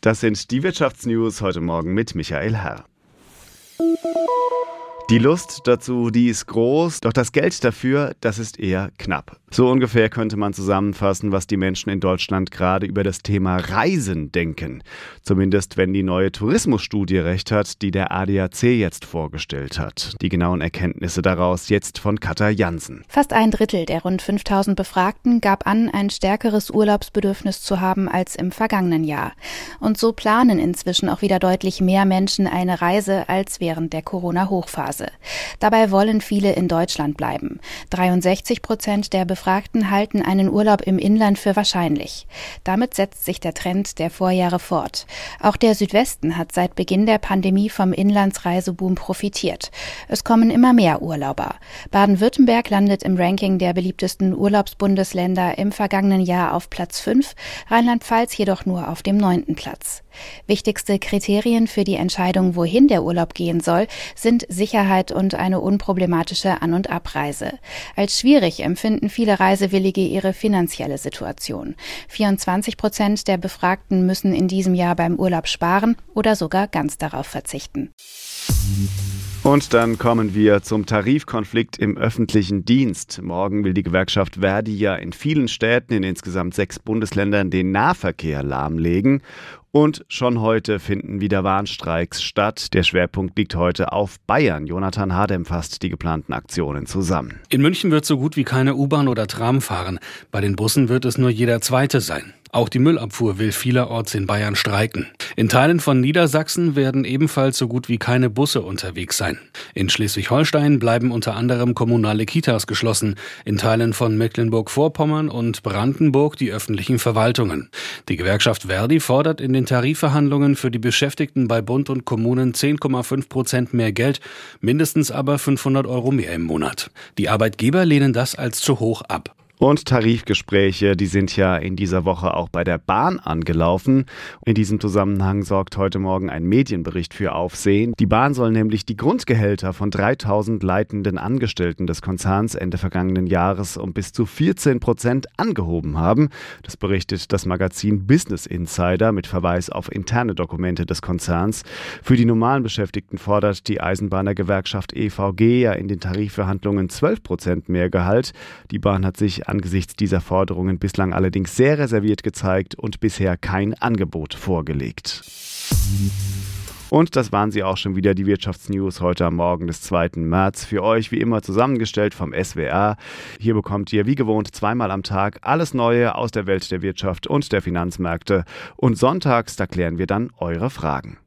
Das sind die Wirtschaftsnews heute Morgen mit Michael Herr. Die Lust dazu, die ist groß, doch das Geld dafür, das ist eher knapp. So ungefähr könnte man zusammenfassen, was die Menschen in Deutschland gerade über das Thema Reisen denken. Zumindest wenn die neue Tourismusstudie recht hat, die der ADAC jetzt vorgestellt hat. Die genauen Erkenntnisse daraus jetzt von Katja Jansen. Fast ein Drittel der rund 5000 Befragten gab an, ein stärkeres Urlaubsbedürfnis zu haben als im vergangenen Jahr. Und so planen inzwischen auch wieder deutlich mehr Menschen eine Reise als während der Corona-Hochphase. Phase. Dabei wollen viele in Deutschland bleiben. 63 Prozent der Befragten halten einen Urlaub im Inland für wahrscheinlich. Damit setzt sich der Trend der Vorjahre fort. Auch der Südwesten hat seit Beginn der Pandemie vom Inlandsreiseboom profitiert. Es kommen immer mehr Urlauber. Baden-Württemberg landet im Ranking der beliebtesten Urlaubsbundesländer im vergangenen Jahr auf Platz 5, Rheinland-Pfalz jedoch nur auf dem neunten Platz. Wichtigste Kriterien für die Entscheidung, wohin der Urlaub gehen soll, sind Sicherheit und eine unproblematische An- und Abreise. Als schwierig empfinden viele Reisewillige ihre finanzielle Situation. 24 Prozent der Befragten müssen in diesem Jahr beim Urlaub sparen oder sogar ganz darauf verzichten. Und dann kommen wir zum Tarifkonflikt im öffentlichen Dienst. Morgen will die Gewerkschaft Verdi ja in vielen Städten in insgesamt sechs Bundesländern den Nahverkehr lahmlegen. Und schon heute finden wieder Warnstreiks statt. Der Schwerpunkt liegt heute auf Bayern. Jonathan Hadem fasst die geplanten Aktionen zusammen. In München wird so gut wie keine U-Bahn oder Tram fahren. Bei den Bussen wird es nur jeder zweite sein. Auch die Müllabfuhr will vielerorts in Bayern streiken. In Teilen von Niedersachsen werden ebenfalls so gut wie keine Busse unterwegs sein. In Schleswig-Holstein bleiben unter anderem kommunale Kitas geschlossen, in Teilen von Mecklenburg-Vorpommern und Brandenburg die öffentlichen Verwaltungen. Die Gewerkschaft Verdi fordert in den Tarifverhandlungen für die Beschäftigten bei Bund und Kommunen 10,5 Prozent mehr Geld, mindestens aber 500 Euro mehr im Monat. Die Arbeitgeber lehnen das als zu hoch ab. Und Tarifgespräche, die sind ja in dieser Woche auch bei der Bahn angelaufen. In diesem Zusammenhang sorgt heute Morgen ein Medienbericht für Aufsehen. Die Bahn soll nämlich die Grundgehälter von 3000 leitenden Angestellten des Konzerns Ende vergangenen Jahres um bis zu 14 Prozent angehoben haben. Das berichtet das Magazin Business Insider mit Verweis auf interne Dokumente des Konzerns. Für die normalen Beschäftigten fordert die Eisenbahnergewerkschaft EVG ja in den Tarifverhandlungen 12 Prozent mehr Gehalt. Die Bahn hat sich angesichts dieser Forderungen bislang allerdings sehr reserviert gezeigt und bisher kein Angebot vorgelegt. Und das waren sie auch schon wieder, die Wirtschaftsnews heute am Morgen des 2. März. Für euch wie immer zusammengestellt vom SWR. Hier bekommt ihr wie gewohnt zweimal am Tag alles Neue aus der Welt der Wirtschaft und der Finanzmärkte. Und sonntags, da klären wir dann eure Fragen.